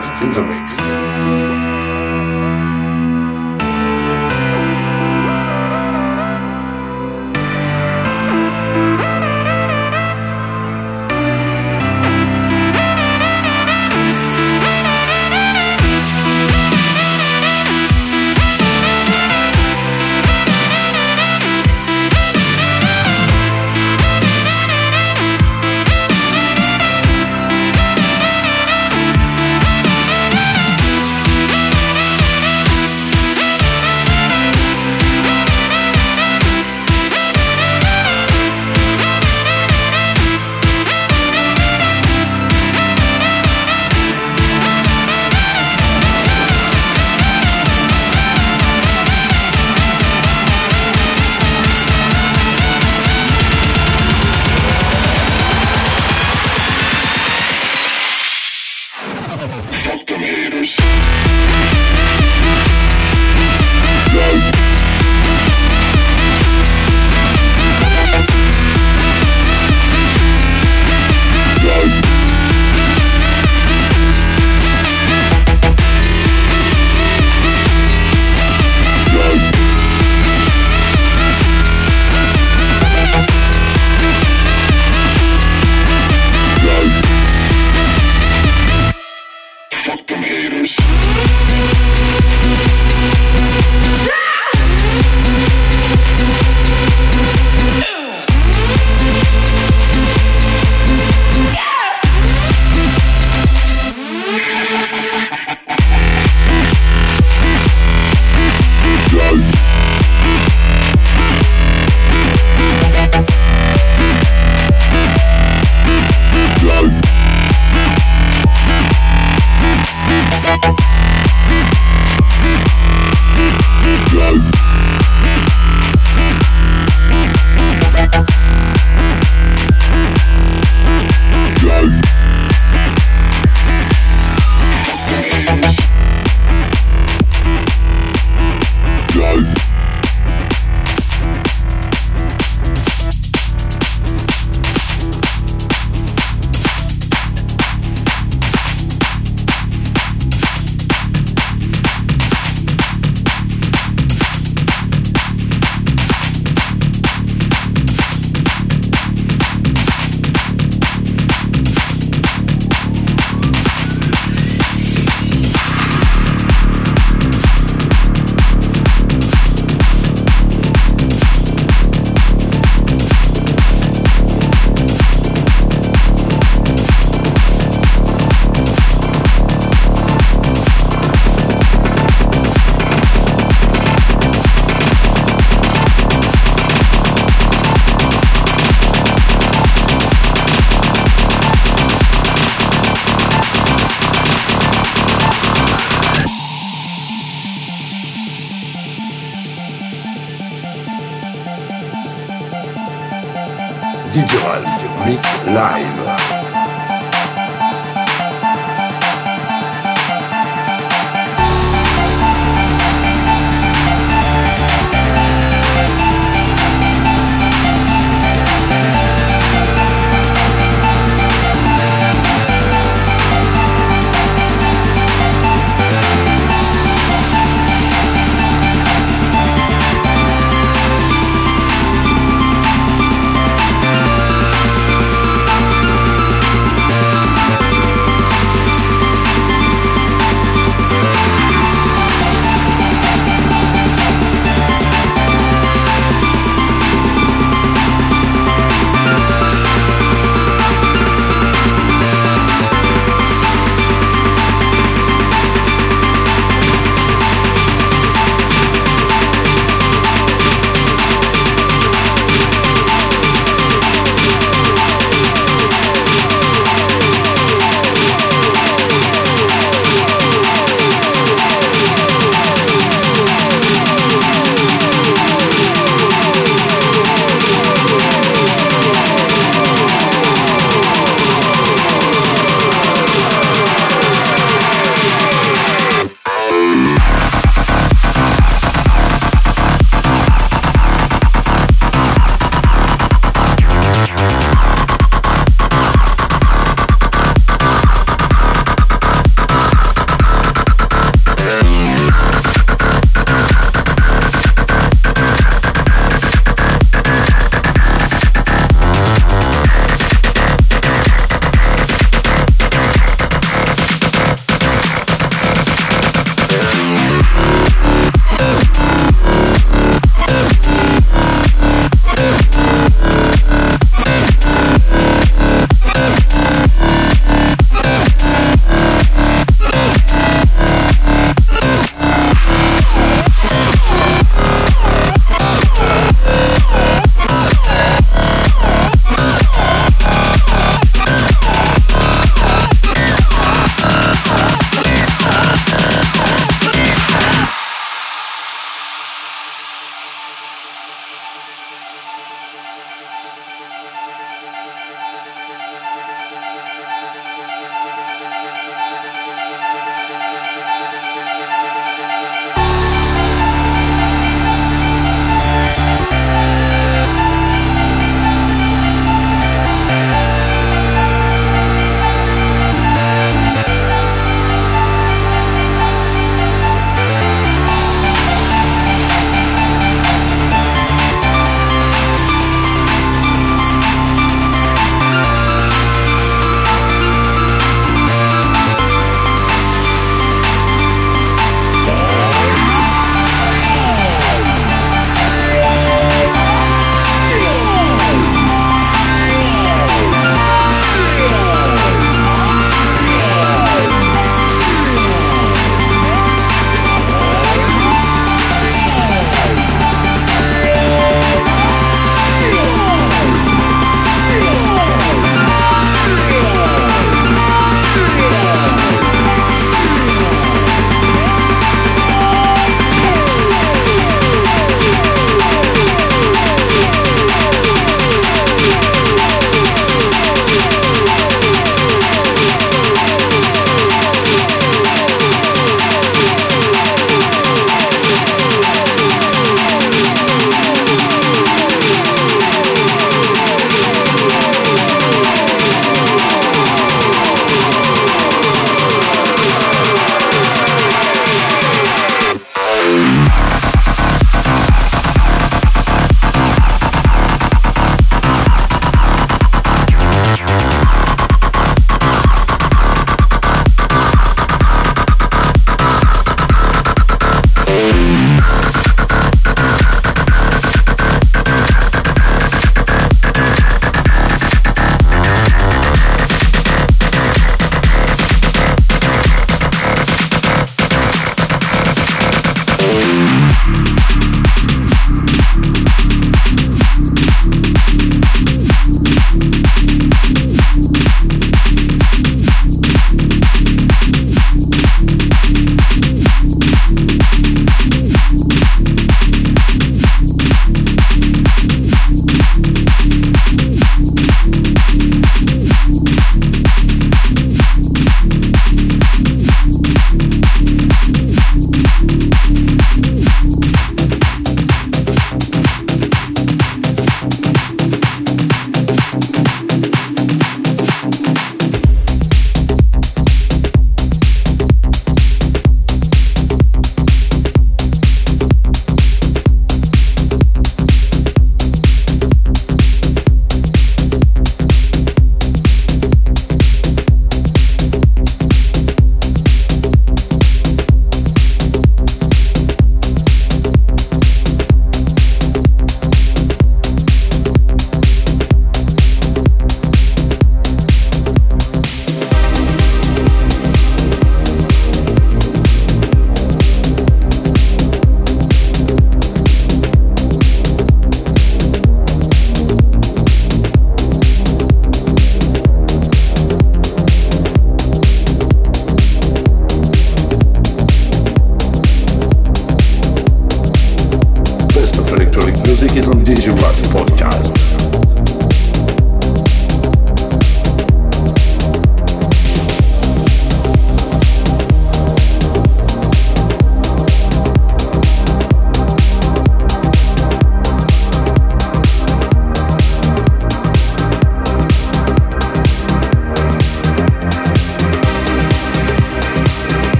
Is DJ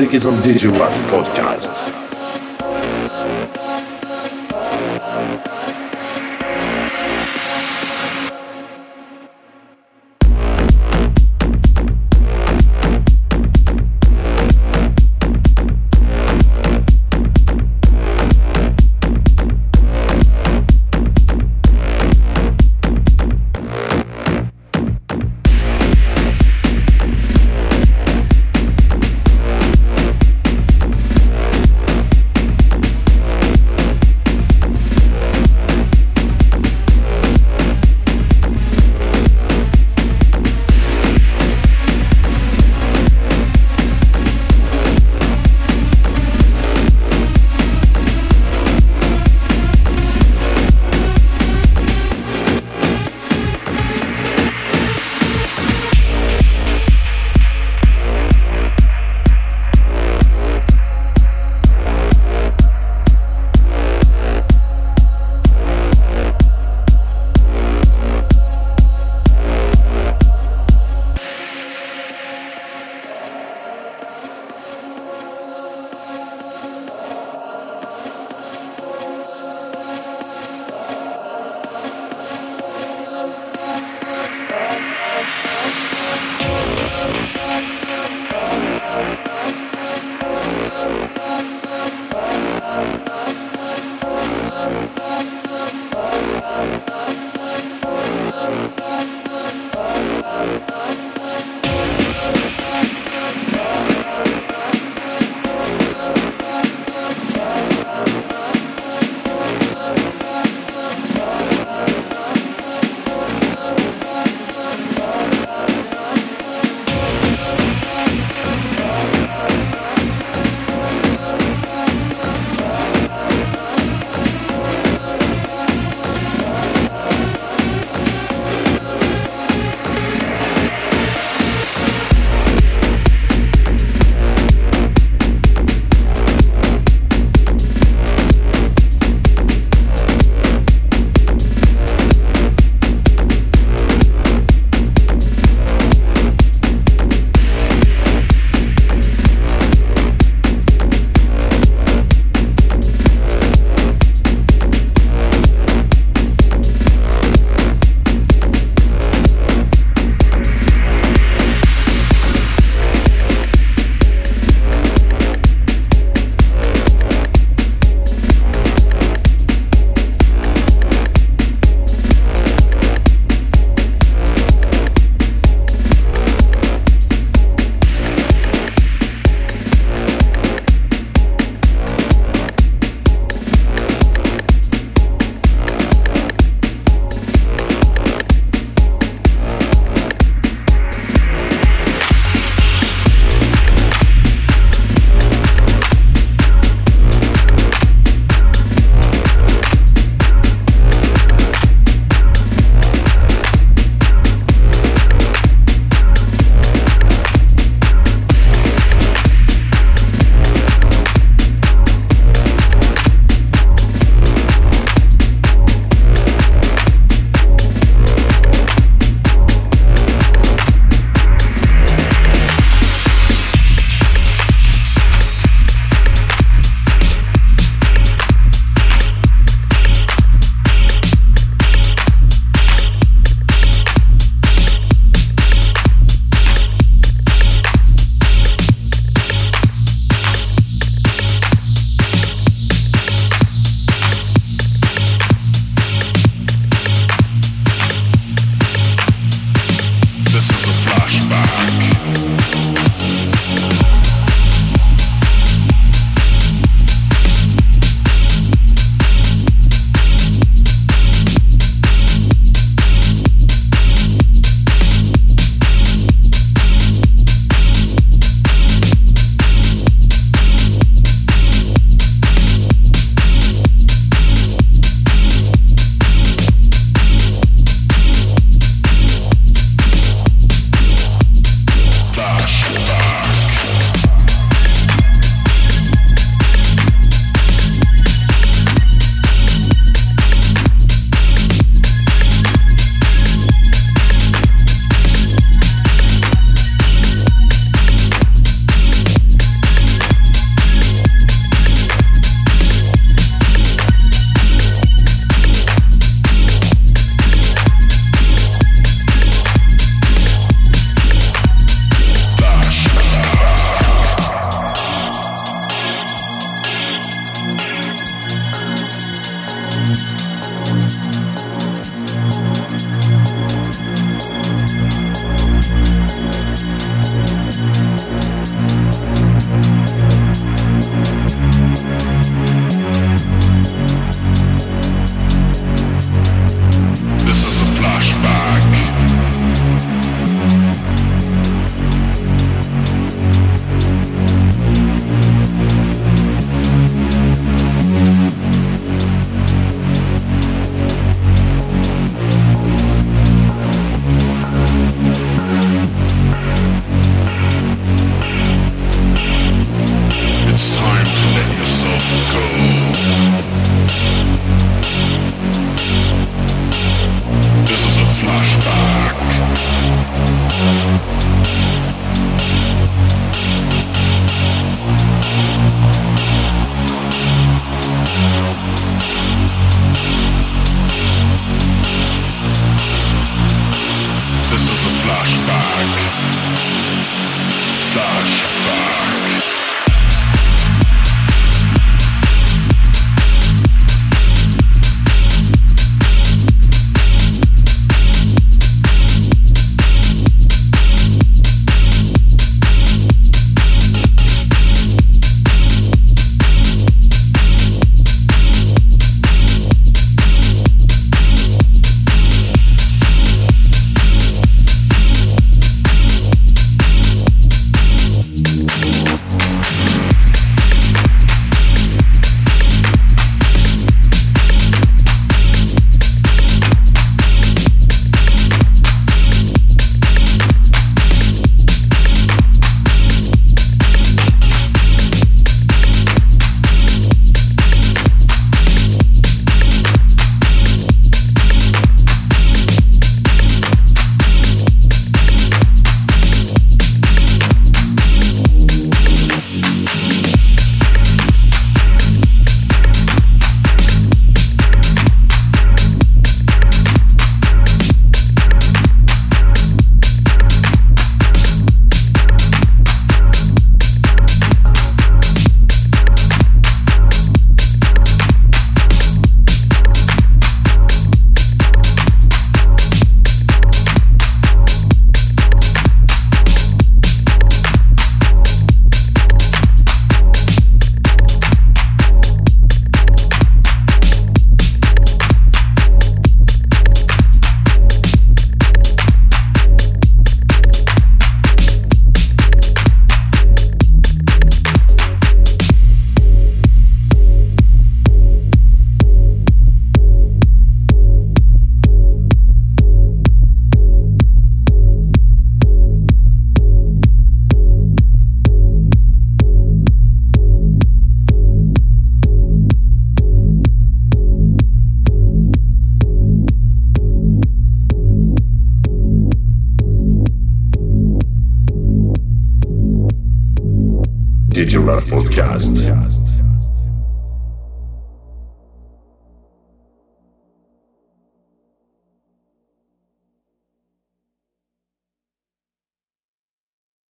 music is on Wax Podcast.